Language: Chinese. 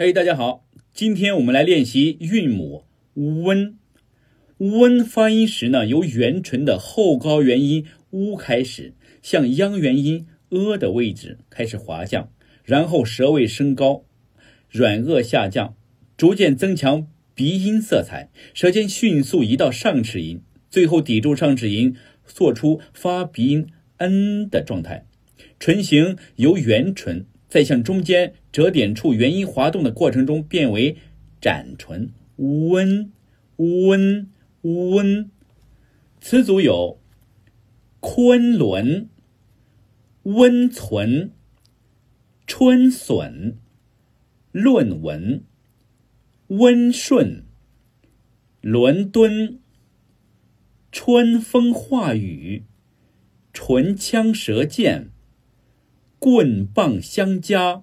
嘿，大家好，今天我们来练习韵母 “en”。en 发音时呢，由元唇的后高元音 u 开始，向央元音 e 的位置开始滑降，然后舌位升高，软腭下降，逐渐增强鼻音色彩，舌尖迅速移到上齿龈，最后抵住上齿龈，做出发鼻音 n 的状态。唇形由圆唇。在向中间折点处元音滑动的过程中，变为展唇。温温温，词组有：昆仑、温存、春笋、论文、温顺、伦敦、春风化雨、唇枪舌剑。棍棒相加。